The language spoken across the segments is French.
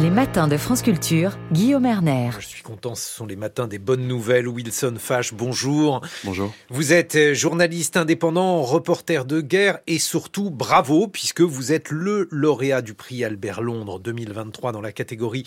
Les matins de France Culture, Guillaume Erner. Je suis content, ce sont les matins des bonnes nouvelles. Wilson Fash, bonjour. Bonjour. Vous êtes euh, journaliste indépendant, reporter de guerre et surtout bravo puisque vous êtes le lauréat du prix Albert Londres 2023 dans la catégorie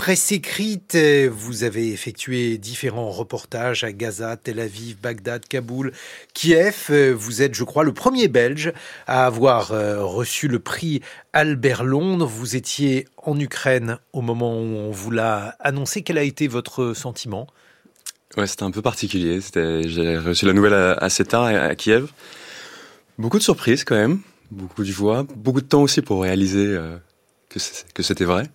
presse écrite. Vous avez effectué différents reportages à Gaza, Tel Aviv, Bagdad, Kaboul, Kiev. Vous êtes, je crois, le premier Belge à avoir euh, reçu le prix Albert Londres. Vous étiez en Ukraine au moment où on vous l'a annoncé. Quel a été votre sentiment? Ouais, c'était un peu particulier. J'ai reçu la nouvelle assez tard à Kiev. Beaucoup de surprises quand même, beaucoup de joie, beaucoup de temps aussi pour réaliser euh, que c'était vrai.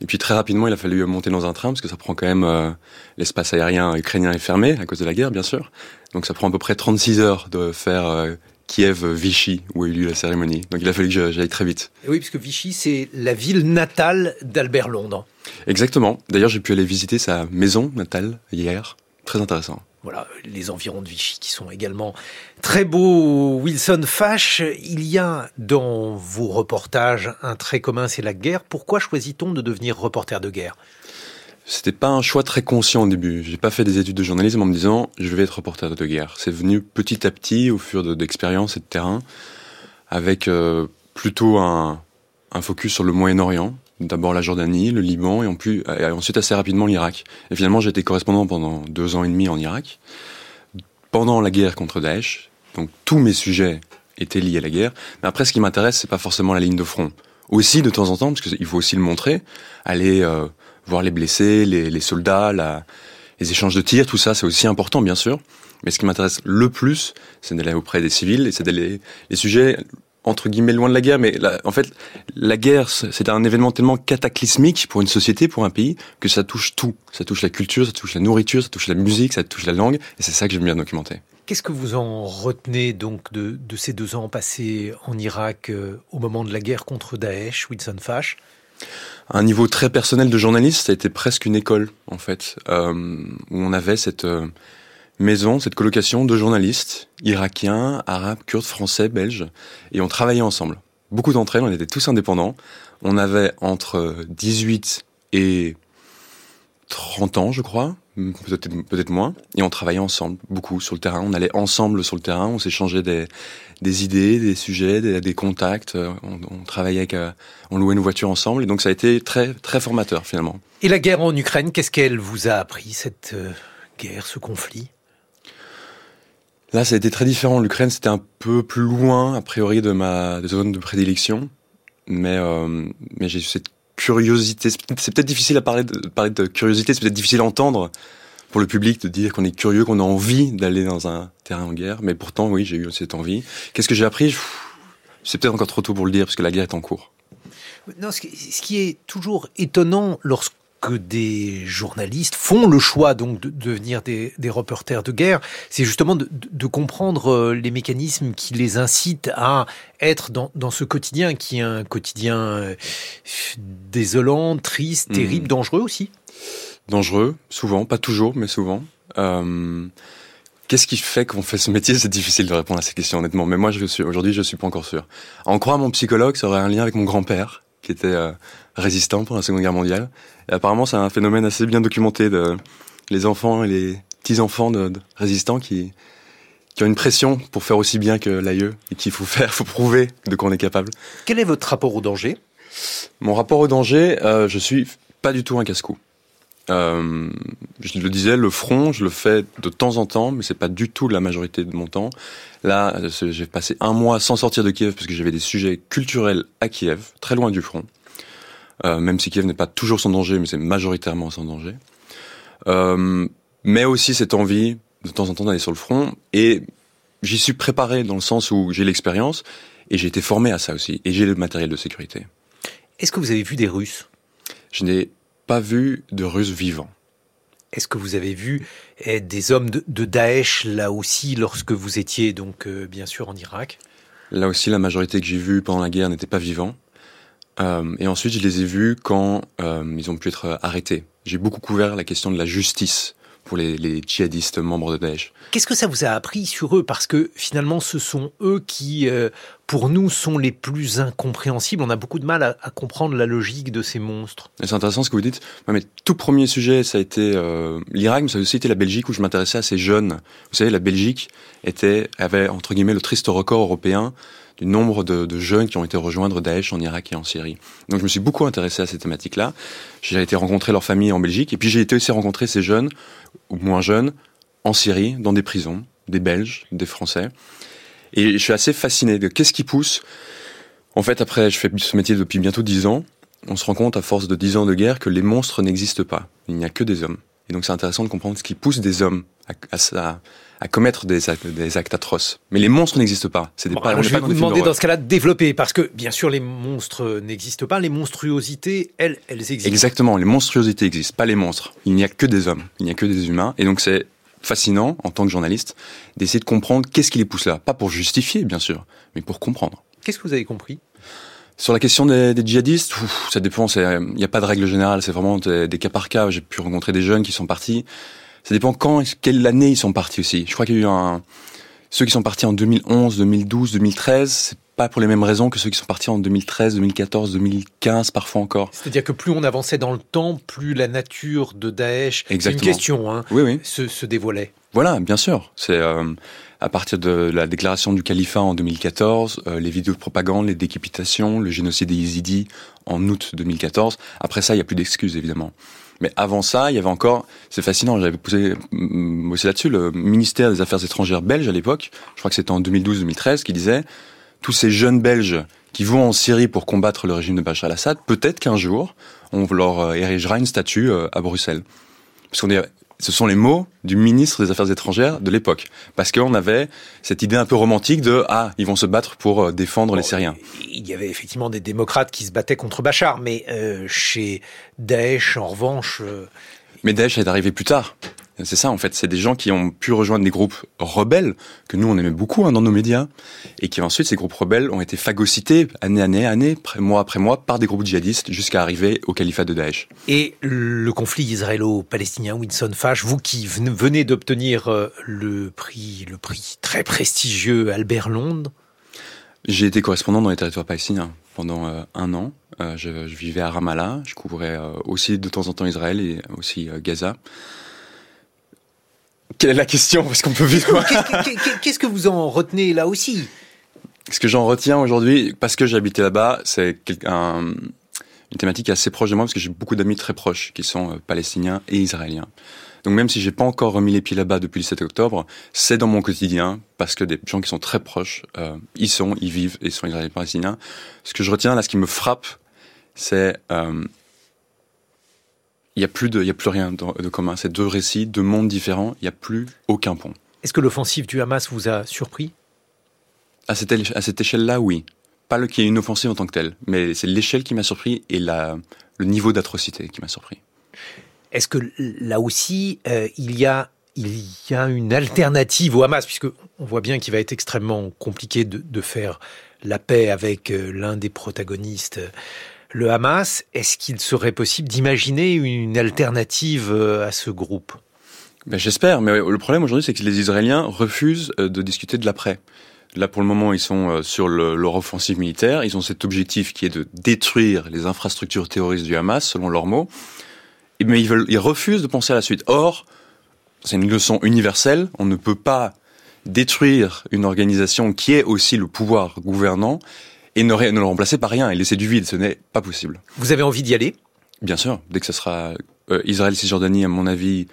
Et puis très rapidement, il a fallu monter dans un train parce que ça prend quand même euh, l'espace aérien ukrainien est fermé à cause de la guerre, bien sûr. Donc ça prend à peu près 36 heures de faire euh, Kiev-Vichy, où a eu lieu la cérémonie. Donc il a fallu que j'aille très vite. Et oui, puisque Vichy, c'est la ville natale d'Albert Londres. Exactement. D'ailleurs, j'ai pu aller visiter sa maison natale hier. Très intéressant. Voilà, les environs de Vichy qui sont également très beaux. Wilson Fash, il y a dans vos reportages un trait commun, c'est la guerre. Pourquoi choisit-on de devenir reporter de guerre? C'était pas un choix très conscient au début. J'ai pas fait des études de journalisme en me disant je vais être reporter de guerre. C'est venu petit à petit au fur d'expériences et de terrain, avec euh, plutôt un, un, focus sur le Moyen-Orient. D'abord la Jordanie, le Liban et, ensuite assez rapidement l'Irak. Et finalement j'ai été correspondant pendant deux ans et demi en Irak, pendant la guerre contre Daesh. Donc tous mes sujets étaient liés à la guerre. Mais après ce qui m'intéresse c'est pas forcément la ligne de front. Aussi de temps en temps, parce qu'il faut aussi le montrer, aller euh, voir les blessés, les, les soldats, la, les échanges de tirs, tout ça, c'est aussi important, bien sûr. Mais ce qui m'intéresse le plus, c'est d'aller auprès des civils et c'est d'aller les sujets entre guillemets loin de la guerre, mais en fait, la guerre, c'est un événement tellement cataclysmique pour une société, pour un pays, que ça touche tout. Ça touche la culture, ça touche la nourriture, ça touche la musique, ça touche la langue, et c'est ça que j'aime bien documenter. Qu'est-ce que vous en retenez donc de, de ces deux ans passés en Irak euh, au moment de la guerre contre Daesh, Wilson Fash? Un niveau très personnel de journaliste, ça a été presque une école en fait, euh, où on avait cette euh, maison, cette colocation de journalistes irakiens, arabes, kurdes, français, belges, et on travaillait ensemble. Beaucoup d'entre elles, on était tous indépendants. On avait entre 18 et 30 ans, je crois, peut-être peut-être moins, et on travaillait ensemble beaucoup sur le terrain. On allait ensemble sur le terrain, on s'échangeait des, des idées, des sujets, des, des contacts. On, on travaillait avec, euh, on louait nos voitures ensemble, et donc ça a été très très formateur finalement. Et la guerre en Ukraine, qu'est-ce qu'elle vous a appris cette euh, guerre, ce conflit? Là, ça a été très différent. L'Ukraine, c'était un peu plus loin, a priori, de ma zone de prédilection. Mais, euh, mais j'ai eu cette curiosité. C'est peut-être difficile à parler de, parler de curiosité, c'est peut-être difficile à entendre pour le public de dire qu'on est curieux, qu'on a envie d'aller dans un terrain en guerre. Mais pourtant, oui, j'ai eu cette envie. Qu'est-ce que j'ai appris? C'est peut-être encore trop tôt pour le dire, parce que la guerre est en cours. Non, ce qui est toujours étonnant lorsque que des journalistes font le choix donc de, devenir des, des, reporters de guerre, c'est justement de, de, comprendre euh, les mécanismes qui les incitent à être dans, dans ce quotidien qui est un quotidien euh, désolant, triste, terrible, mmh. dangereux aussi. Dangereux, souvent, pas toujours, mais souvent. Euh, Qu'est-ce qui fait qu'on fait ce métier? C'est difficile de répondre à ces questions, honnêtement. Mais moi, je suis aujourd'hui, je suis pas encore sûr. En croire mon psychologue, ça aurait un lien avec mon grand-père, qui était euh, résistant pendant la Seconde Guerre mondiale. Et apparemment, c'est un phénomène assez bien documenté de les enfants et les petits-enfants de, de, résistants qui, qui ont une pression pour faire aussi bien que l'aïeux et qu'il faut faire, faut prouver de quoi on est capable. Quel est votre rapport au danger? Mon rapport au danger, euh, je suis pas du tout un casse-cou. Euh, je le disais, le front, je le fais de temps en temps, mais c'est pas du tout la majorité de mon temps. Là, j'ai passé un mois sans sortir de Kiev parce que j'avais des sujets culturels à Kiev, très loin du front. Euh, même si Kiev n'est pas toujours sans danger, mais c'est majoritairement sans danger. Euh, mais aussi cette envie de temps en temps d'aller sur le front. Et j'y suis préparé dans le sens où j'ai l'expérience et j'ai été formé à ça aussi. Et j'ai le matériel de sécurité. Est-ce que vous avez vu des Russes? Je n'ai pas vu de Russes vivants. Est-ce que vous avez vu eh, des hommes de, de, Daesh là aussi lorsque vous étiez donc euh, bien sûr en Irak? Là aussi, la majorité que j'ai vue pendant la guerre n'était pas vivants. Euh, et ensuite, je les ai vus quand euh, ils ont pu être arrêtés. J'ai beaucoup couvert la question de la justice pour les, les djihadistes membres de Daesh. Qu'est-ce que ça vous a appris sur eux? Parce que finalement, ce sont eux qui, euh, pour nous, sont les plus incompréhensibles. On a beaucoup de mal à, à comprendre la logique de ces monstres. C'est intéressant ce que vous dites. Ouais, mais tout premier sujet, ça a été euh, l'Irak, mais ça a aussi été la Belgique où je m'intéressais à ces jeunes. Vous savez, la Belgique était avait entre guillemets le triste record européen du nombre de, de, jeunes qui ont été rejoindre Daesh en Irak et en Syrie. Donc je me suis beaucoup intéressé à ces thématiques-là. J'ai été rencontrer leurs familles en Belgique, et puis j'ai été aussi rencontrer ces jeunes, ou moins jeunes, en Syrie, dans des prisons, des Belges, des Français. Et je suis assez fasciné de qu'est-ce qui pousse. En fait, après, je fais ce métier depuis bientôt dix ans. On se rend compte, à force de dix ans de guerre, que les monstres n'existent pas. Il n'y a que des hommes. Et donc c'est intéressant de comprendre ce qui pousse des hommes à, à, à commettre des actes, des actes, atroces. Mais les monstres n'existent pas. C'est des bon, pas, alors je vais vous demander dans ce cas-là de développer, parce que bien sûr les monstres n'existent pas, les monstruosités, elles, elles existent. Exactement, les monstruosités existent, pas les monstres. Il n'y a que des hommes, il n'y a que des humains, et donc c'est fascinant en tant que journaliste d'essayer de comprendre qu'est-ce qui les pousse là, pas pour justifier bien sûr, mais pour comprendre. Qu'est-ce que vous avez compris? Sur la question des, des djihadistes, ouf, ça dépend. Il n'y a pas de règle générale. C'est vraiment des, des, cas par cas. J'ai pu rencontrer des jeunes qui sont partis. Ça dépend quand, quelle année ils sont partis aussi. Je crois qu'il y a eu un ceux qui sont partis en 2011, 2012, 2013. C'est pas pour les mêmes raisons que ceux qui sont partis en 2013, 2014, 2015, parfois encore. C'est-à-dire que plus on avançait dans le temps, plus la nature de Daesh, c'est une question, hein, oui, oui. Se, se dévoilait. Voilà, bien sûr. C'est euh, à partir de la déclaration du califat en 2014, euh, les vidéos de propagande, les décapitations, le génocide des Yézidis en août 2014. Après ça, il n'y a plus d'excuses, évidemment. Mais avant ça, il y avait encore, c'est fascinant, j'avais posé aussi là-dessus, le ministère des Affaires étrangères belge à l'époque, je crois que c'était en 2012-2013, qui disait, tous ces jeunes Belges qui vont en Syrie pour combattre le régime de Bachar al-Assad, peut-être qu'un jour, on leur érigera une statue à Bruxelles. Ce sont les mots du ministre des Affaires étrangères de l'époque. Parce qu'on avait cette idée un peu romantique de « Ah, ils vont se battre pour défendre bon, les Syriens ». Il y avait effectivement des démocrates qui se battaient contre Bachar, mais euh, chez Daesh, en revanche... Euh... Mais Daesh est arrivé plus tard. C'est ça, en fait. C'est des gens qui ont pu rejoindre des groupes rebelles, que nous, on aimait beaucoup hein, dans nos médias, et qui ensuite, ces groupes rebelles ont été phagocytés année, année, année, mois après mois, par des groupes djihadistes, jusqu'à arriver au califat de Daesh. Et le conflit israélo-palestinien, Winson Fash, vous qui venez d'obtenir le prix, le prix très prestigieux Albert Londres, j'ai été correspondant dans les territoires palestiniens pendant euh, un an. Euh, je, je, vivais à Ramallah, je couvrais euh, aussi de temps en temps Israël et aussi Gaza. Quelle est la question? Parce qu'on peut vivre. Qu'est-ce que vous en retenez là aussi? Ce que j'en retiens aujourd'hui, parce que j'habitais là-bas, c'est un, une thématique assez proche de moi, parce que j'ai beaucoup d'amis très proches qui sont euh, palestiniens et israéliens. Donc même si j'ai pas encore remis les pieds là-bas depuis le 7 octobre, c'est dans mon quotidien, parce que des gens qui sont très proches, euh, ils sont, ils vivent et sont israéliens palestiniens. Ce que je retiens là, ce qui me frappe, c'est euh, il n'y a plus de, il y a plus rien de, de commun. C'est deux récits, deux mondes différents. Il n'y a plus aucun pont. Est-ce que l'offensive du Hamas vous a surpris? À cette, à cette échelle-là, oui. Pas le qu'il y ait une offensive en tant que telle, mais c'est l'échelle qui m'a surpris et la, le niveau d'atrocité qui m'a surpris. Est-ce que là aussi, euh, il y a il y a une alternative au Hamas, puisque on voit bien qu'il va être extrêmement compliqué de, de faire la paix avec euh, l'un des protagonistes le Hamas, est-ce qu'il serait possible d'imaginer une alternative à ce groupe? Ben, J'espère, mais le problème aujourd'hui, c'est que les Israéliens refusent de discuter de l'après. Là, pour le moment, ils sont sur le, leur offensive militaire. Ils ont cet objectif qui est de détruire les infrastructures terroristes du Hamas, selon leurs mots. Mais ils refusent de penser à la suite. Or, c'est une leçon universelle. On ne peut pas détruire une organisation qui est aussi le pouvoir gouvernant et ne, ne le remplacer par rien et laisser du vide. Ce n'est pas possible. Vous avez envie d'y aller? Bien sûr, dès que ce sera euh, Israël-Cisjordanie, à mon avis,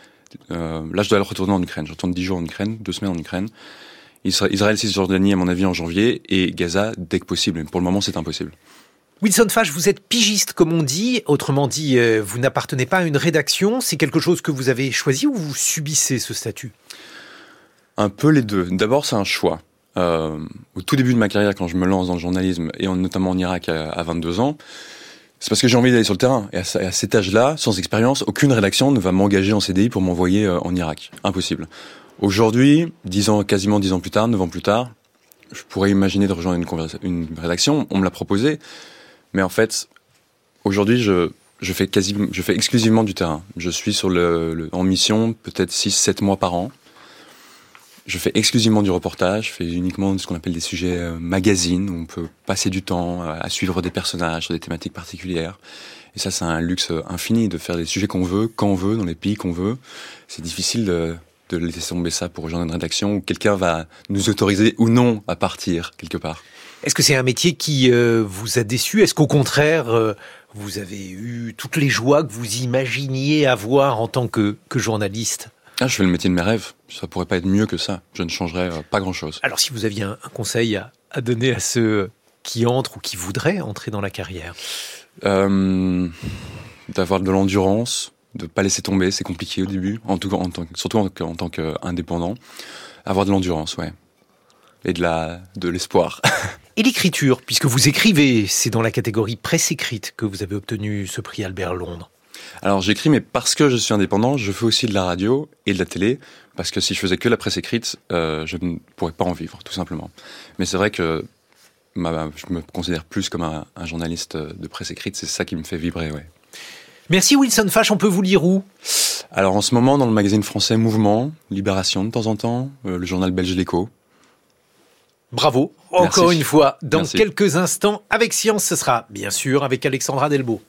euh, là je dois aller retourner en Ukraine. Je retourne dix jours en Ukraine, deux semaines en Ukraine. Israël-Cisjordanie, à mon avis, en janvier, et Gaza dès que possible. Mais pour le moment, c'est impossible. Wilson Fash, vous êtes pigiste, comme on dit. Autrement dit, euh, vous n'appartenez pas à une rédaction. C'est quelque chose que vous avez choisi ou vous subissez ce statut? Un peu les deux. D'abord, c'est un choix. Euh, au tout début de ma carrière, quand je me lance dans le journalisme, et en, notamment en Irak à, à 22 ans, c'est parce que j'ai envie d'aller sur le terrain. Et à, cet âge-là, sans expérience, aucune rédaction ne va m'engager en CDI pour m'envoyer euh, en Irak. Impossible. Aujourd'hui, dix ans, quasiment dix ans plus tard, neuf ans plus tard, je pourrais imaginer de rejoindre une, rédaction. On me l'a proposé. Mais en fait, aujourd'hui, je, je fais quasi, je fais exclusivement du terrain. Je suis sur le, en mission peut-être 6-7 mois par an. Je fais exclusivement du reportage, je fais uniquement ce qu'on appelle des sujets euh, magazines, où on peut passer du temps à suivre des personnages sur des thématiques particulières. Et ça, c'est un luxe infini de faire des sujets qu'on veut, quand on veut, dans les pays qu'on veut. C'est difficile de, laisser tomber ça pour rejoindre une rédaction où quelqu'un va nous autoriser ou non à partir quelque part. Est-ce que c'est un métier qui euh, vous a déçu? Est-ce qu'au contraire, euh, vous avez eu toutes les joies que vous imaginiez avoir en tant que journaliste? Ah, je fais le métier de mes rêves. Ça pourrait pas être mieux que ça. Je ne changerais euh, pas grand-chose. Alors, si vous aviez un, conseil à, à, donner à ceux qui entrent ou qui voudraient entrer dans la carrière euh, D'avoir de l'endurance, de pas laisser tomber. C'est compliqué au début, en tout, en tant, surtout en, en tant qu'indépendant. Avoir de l'endurance, ouais, et de la de l'espoir. Et l'écriture, puisque vous écrivez, c'est dans la catégorie presse écrite que vous avez obtenu ce prix Albert Londres. Alors j'écris, mais parce que je suis indépendant, je fais aussi de la radio et de la télé, parce que si je faisais que la presse écrite, euh, je ne pourrais pas en vivre, tout simplement. Mais c'est vrai que je me considère plus comme un, un, journaliste de presse écrite, c'est ça qui me fait vibrer, ouais. Merci Wilson Fash, on peut vous lire où? Alors en ce moment dans le magazine français Mouvement, Libération de temps en temps, euh, le journal belge L'Écho. Bravo, encore une fois, dans quelques instants, avec Science, ce sera bien sûr avec Alexandra Delbo.